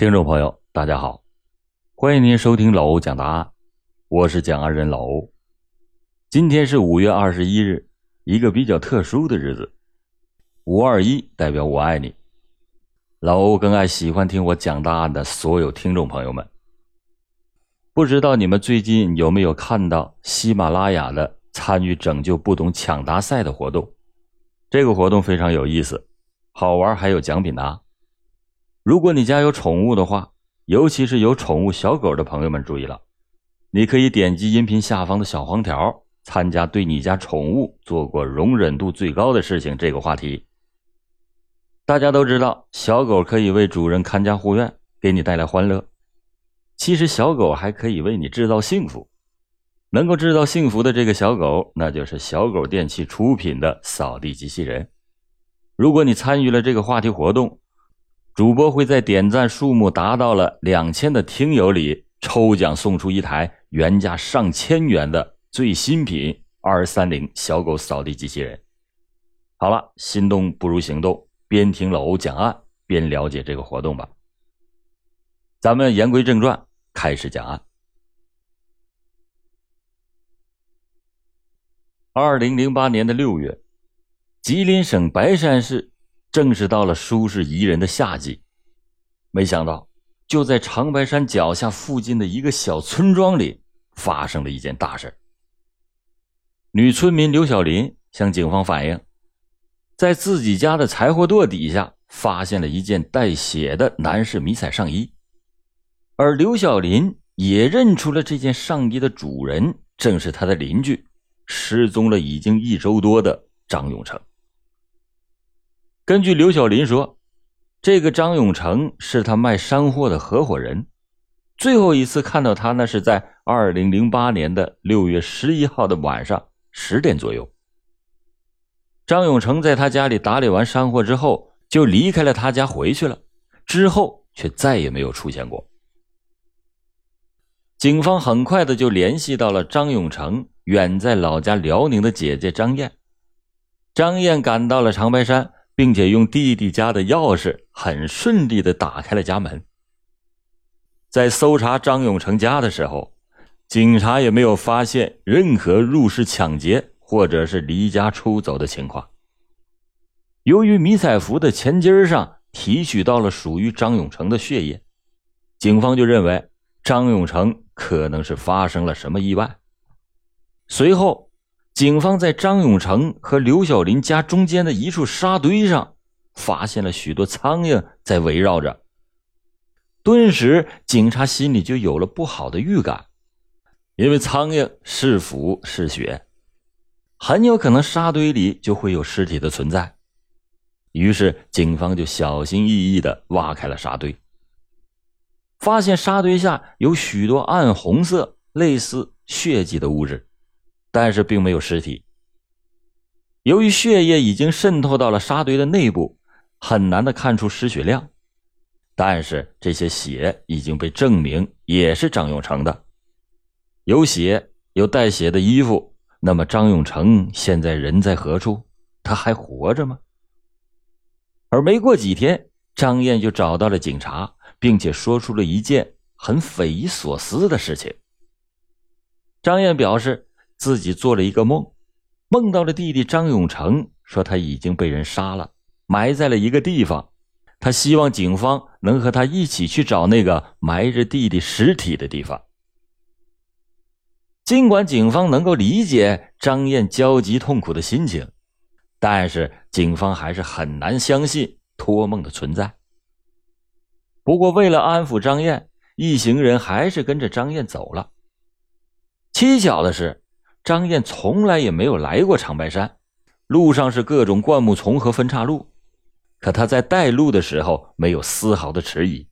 听众朋友，大家好，欢迎您收听老欧讲答案，我是讲案人老欧。今天是五月二十一日，一个比较特殊的日子。五二一代表我爱你。老欧更爱喜欢听我讲答案的所有听众朋友们。不知道你们最近有没有看到喜马拉雅的参与拯救不懂抢答赛的活动？这个活动非常有意思，好玩，还有奖品拿。如果你家有宠物的话，尤其是有宠物小狗的朋友们注意了，你可以点击音频下方的小黄条，参加对你家宠物做过容忍度最高的事情这个话题。大家都知道，小狗可以为主人看家护院，给你带来欢乐。其实，小狗还可以为你制造幸福。能够制造幸福的这个小狗，那就是小狗电器出品的扫地机器人。如果你参与了这个话题活动，主播会在点赞数目达到了两千的听友里抽奖送出一台原价上千元的最新品二三零小狗扫地机器人。好了，心动不如行动，边听老欧讲案边了解这个活动吧。咱们言归正传，开始讲案。二零零八年的六月，吉林省白山市。正是到了舒适宜人的夏季，没想到就在长白山脚下附近的一个小村庄里，发生了一件大事女村民刘小林向警方反映，在自己家的柴火垛底下发现了一件带血的男士迷彩上衣，而刘小林也认出了这件上衣的主人，正是他的邻居，失踪了已经一周多的张永成。根据刘小林说，这个张永成是他卖山货的合伙人。最后一次看到他，那是在二零零八年的六月十一号的晚上十点左右。张永成在他家里打理完山货之后，就离开了他家回去了，之后却再也没有出现过。警方很快的就联系到了张永成远在老家辽宁的姐姐张燕。张燕赶到了长白山。并且用弟弟家的钥匙很顺利的打开了家门。在搜查张永成家的时候，警察也没有发现任何入室抢劫或者是离家出走的情况。由于迷彩服的前襟上提取到了属于张永成的血液，警方就认为张永成可能是发生了什么意外。随后。警方在张永成和刘小林家中间的一处沙堆上，发现了许多苍蝇在围绕着。顿时，警察心里就有了不好的预感，因为苍蝇是腐是血，很有可能沙堆里就会有尸体的存在。于是，警方就小心翼翼的挖开了沙堆，发现沙堆下有许多暗红色、类似血迹的物质。但是并没有尸体。由于血液已经渗透到了沙堆的内部，很难的看出失血量。但是这些血已经被证明也是张永成的，有血，有带血的衣服。那么张永成现在人在何处？他还活着吗？而没过几天，张燕就找到了警察，并且说出了一件很匪夷所思的事情。张燕表示。自己做了一个梦，梦到了弟弟张永成，说他已经被人杀了，埋在了一个地方。他希望警方能和他一起去找那个埋着弟弟尸体的地方。尽管警方能够理解张燕焦急痛苦的心情，但是警方还是很难相信托梦的存在。不过，为了安抚张燕，一行人还是跟着张燕走了。蹊跷的是。张燕从来也没有来过长白山，路上是各种灌木丛和分岔路，可他在带路的时候没有丝毫的迟疑。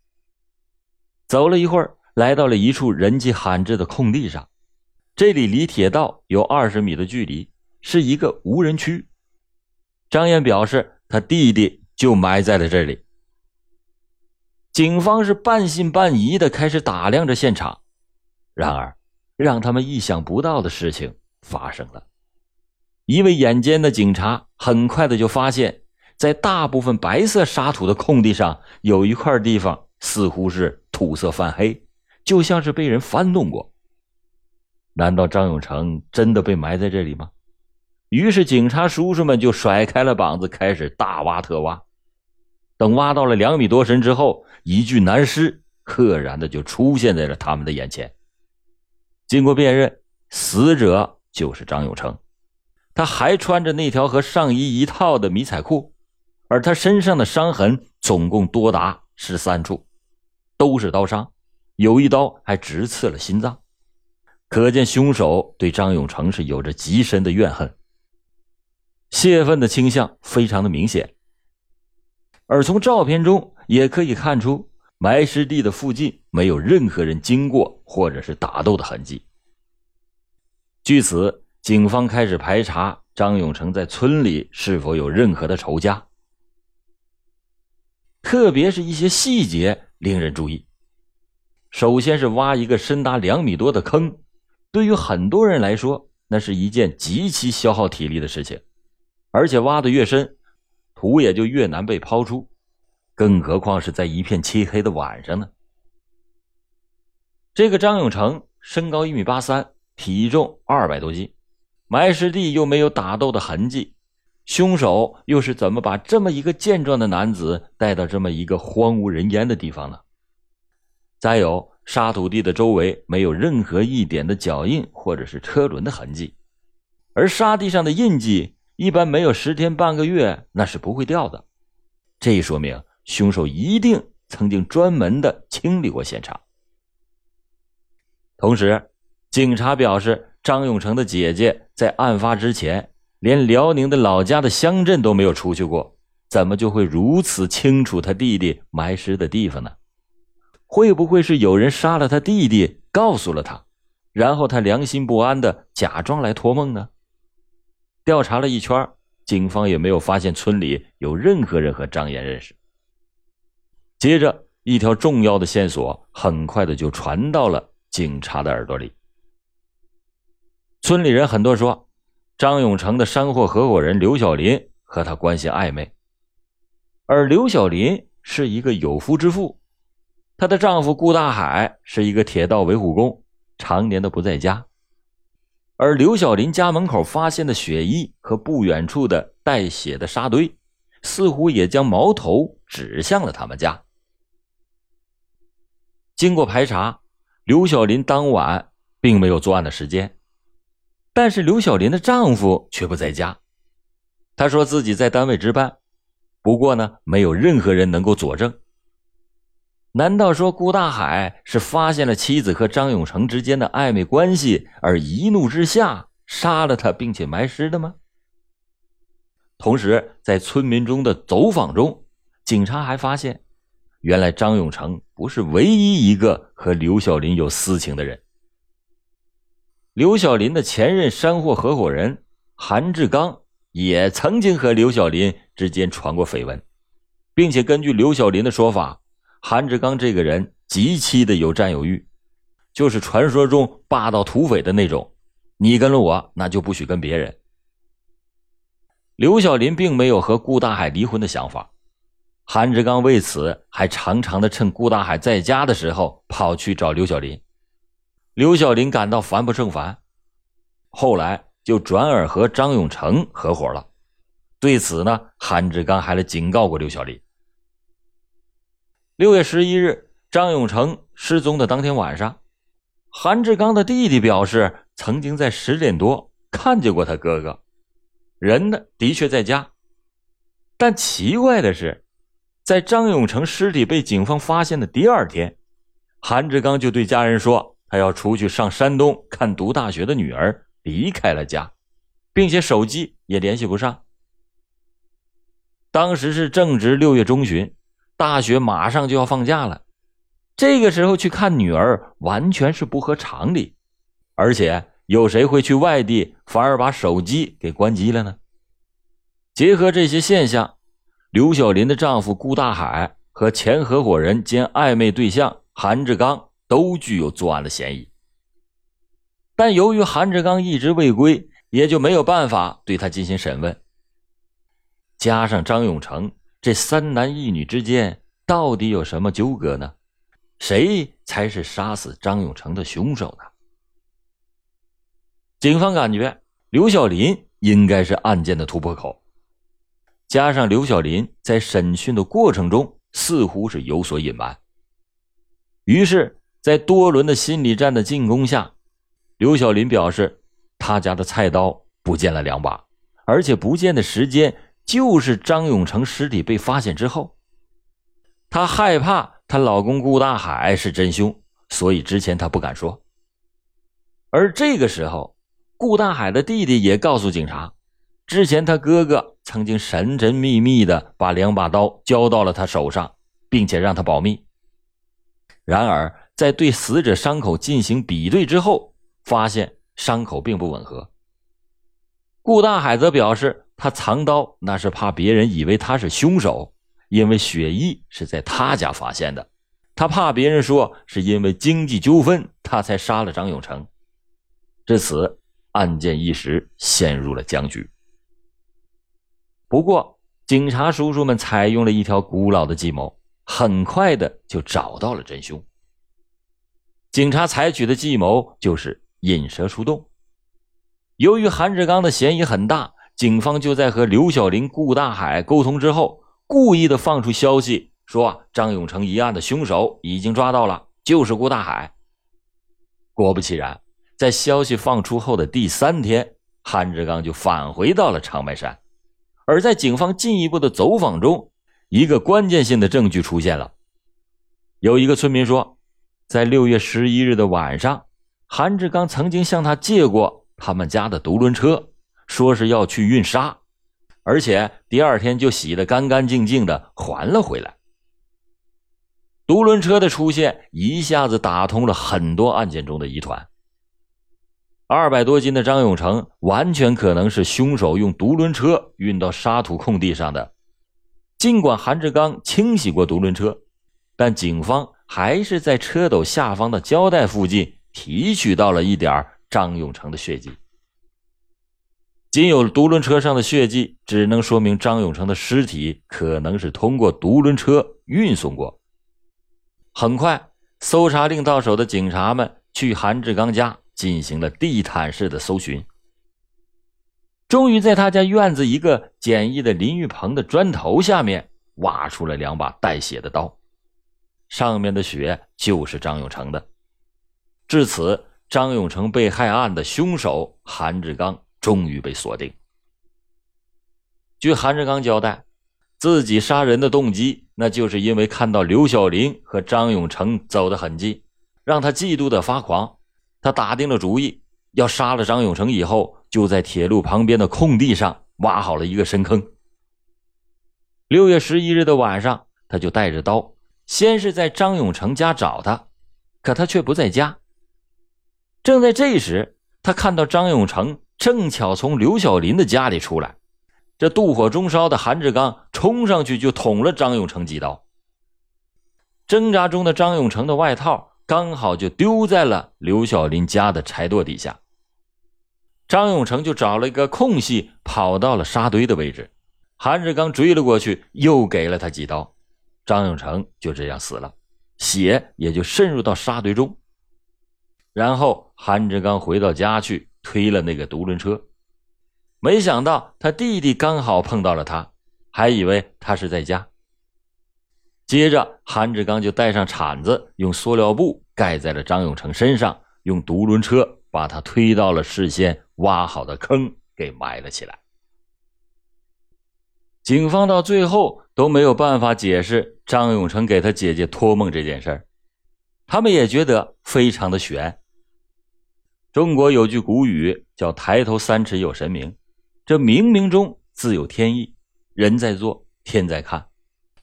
走了一会儿，来到了一处人迹罕至的空地上，这里离铁道有二十米的距离，是一个无人区。张燕表示，他弟弟就埋在了这里。警方是半信半疑的开始打量着现场，然而。让他们意想不到的事情发生了。一位眼尖的警察很快的就发现，在大部分白色沙土的空地上，有一块地方似乎是土色泛黑，就像是被人翻动过。难道张永成真的被埋在这里吗？于是警察叔叔们就甩开了膀子，开始大挖特挖。等挖到了两米多深之后，一具男尸赫然的就出现在了他们的眼前。经过辨认，死者就是张永成，他还穿着那条和上衣一套的迷彩裤，而他身上的伤痕总共多达十三处，都是刀伤，有一刀还直刺了心脏，可见凶手对张永成是有着极深的怨恨，泄愤的倾向非常的明显。而从照片中也可以看出，埋尸地的附近没有任何人经过或者是打斗的痕迹。据此，警方开始排查张永成在村里是否有任何的仇家，特别是一些细节令人注意。首先是挖一个深达两米多的坑，对于很多人来说，那是一件极其消耗体力的事情，而且挖的越深。土也就越难被抛出，更何况是在一片漆黑的晚上呢？这个张永成身高一米八三，体重二百多斤，埋尸地又没有打斗的痕迹，凶手又是怎么把这么一个健壮的男子带到这么一个荒无人烟的地方呢？再有，沙土地的周围没有任何一点的脚印或者是车轮的痕迹，而沙地上的印记。一般没有十天半个月，那是不会掉的。这说明凶手一定曾经专门的清理过现场。同时，警察表示，张永成的姐姐在案发之前连辽宁的老家的乡镇都没有出去过，怎么就会如此清楚他弟弟埋尸的地方呢？会不会是有人杀了他弟弟，告诉了他，然后他良心不安的假装来托梦呢？调查了一圈，警方也没有发现村里有任何人和张岩认识。接着，一条重要的线索很快的就传到了警察的耳朵里。村里人很多说，张永成的山货合伙人刘小林和他关系暧昧，而刘小林是一个有夫之妇，她的丈夫顾大海是一个铁道维护工，常年的不在家。而刘小林家门口发现的血衣和不远处的带血的沙堆，似乎也将矛头指向了他们家。经过排查，刘小林当晚并没有作案的时间，但是刘小林的丈夫却不在家。他说自己在单位值班，不过呢，没有任何人能够佐证。难道说顾大海是发现了妻子和张永成之间的暧昧关系，而一怒之下杀了他，并且埋尸的吗？同时，在村民中的走访中，警察还发现，原来张永成不是唯一一个和刘小林有私情的人。刘小林的前任山货合伙人韩志刚也曾经和刘小林之间传过绯闻，并且根据刘小林的说法。韩志刚这个人极其的有占有欲，就是传说中霸道土匪的那种。你跟了我，那就不许跟别人。刘小林并没有和顾大海离婚的想法，韩志刚为此还常常的趁顾大海在家的时候跑去找刘小林。刘小林感到烦不胜烦，后来就转而和张永成合伙了。对此呢，韩志刚还来警告过刘小林。六月十一日，张永成失踪的当天晚上，韩志刚的弟弟表示，曾经在十点多看见过他哥哥，人呢的确在家。但奇怪的是，在张永成尸体被警方发现的第二天，韩志刚就对家人说，他要出去上山东看读大学的女儿，离开了家，并且手机也联系不上。当时是正值六月中旬。大学马上就要放假了，这个时候去看女儿完全是不合常理，而且有谁会去外地反而把手机给关机了呢？结合这些现象，刘小林的丈夫顾大海和前合伙人兼暧昧对象韩志刚都具有作案的嫌疑，但由于韩志刚一直未归，也就没有办法对他进行审问。加上张永成。这三男一女之间到底有什么纠葛呢？谁才是杀死张永成的凶手呢？警方感觉刘小林应该是案件的突破口，加上刘小林在审讯的过程中似乎是有所隐瞒，于是，在多轮的心理战的进攻下，刘小林表示他家的菜刀不见了两把，而且不见的时间就是张永成尸体被发现之后。她害怕她老公顾大海是真凶，所以之前她不敢说。而这个时候，顾大海的弟弟也告诉警察，之前他哥哥曾经神神秘秘的把两把刀交到了他手上，并且让他保密。然而，在对死者伤口进行比对之后，发现伤口并不吻合。顾大海则表示，他藏刀那是怕别人以为他是凶手。因为血衣是在他家发现的，他怕别人说是因为经济纠纷，他才杀了张永成。至此，案件一时陷入了僵局。不过，警察叔叔们采用了一条古老的计谋，很快的就找到了真凶。警察采取的计谋就是引蛇出洞。由于韩志刚的嫌疑很大，警方就在和刘小林、顾大海沟通之后。故意的放出消息说张永成一案的凶手已经抓到了，就是顾大海。果不其然，在消息放出后的第三天，韩志刚就返回到了长白山。而在警方进一步的走访中，一个关键性的证据出现了。有一个村民说，在六月十一日的晚上，韩志刚曾经向他借过他们家的独轮车，说是要去运沙。而且第二天就洗得干干净净的还了回来。独轮车的出现一下子打通了很多案件中的疑团。二百多斤的张永成完全可能是凶手用独轮车运到沙土空地上的。尽管韩志刚清洗过独轮车，但警方还是在车斗下方的胶带附近提取到了一点张永成的血迹。仅有独轮车上的血迹，只能说明张永成的尸体可能是通过独轮车运送过。很快，搜查令到手的警察们去韩志刚家进行了地毯式的搜寻，终于在他家院子一个简易的淋浴棚的砖头下面挖出了两把带血的刀，上面的血就是张永成的。至此，张永成被害案的凶手韩志刚。终于被锁定。据韩志刚交代，自己杀人的动机，那就是因为看到刘小林和张永成走的很近，让他嫉妒的发狂。他打定了主意，要杀了张永成以后，就在铁路旁边的空地上挖好了一个深坑。六月十一日的晚上，他就带着刀，先是在张永成家找他，可他却不在家。正在这时，他看到张永成。正巧从刘小林的家里出来，这妒火中烧的韩志刚冲上去就捅了张永成几刀。挣扎中的张永成的外套刚好就丢在了刘小林家的柴垛底下，张永成就找了一个空隙跑到了沙堆的位置，韩志刚追了过去，又给了他几刀，张永成就这样死了，血也就渗入到沙堆中。然后韩志刚回到家去。推了那个独轮车，没想到他弟弟刚好碰到了他，还以为他是在家。接着，韩志刚就带上铲子，用塑料布盖在了张永成身上，用独轮车把他推到了事先挖好的坑给埋了起来。警方到最后都没有办法解释张永成给他姐姐托梦这件事儿，他们也觉得非常的悬。中国有句古语叫“抬头三尺有神明”，这冥冥中自有天意，人在做，天在看。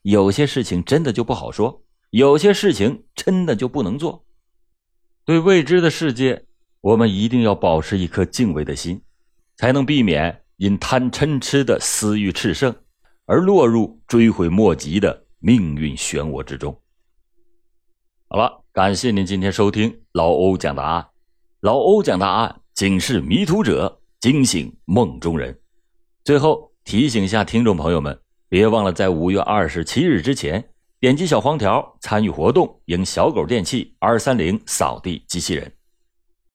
有些事情真的就不好说，有些事情真的就不能做。对未知的世界，我们一定要保持一颗敬畏的心，才能避免因贪嗔痴的私欲炽盛，而落入追悔莫及的命运漩涡之中。好了，感谢您今天收听老欧讲答案。老欧讲答案，警示迷途者，惊醒梦中人。最后提醒一下听众朋友们，别忘了在五月二十七日之前。点击小黄条参与活动，赢小狗电器二三零扫地机器人。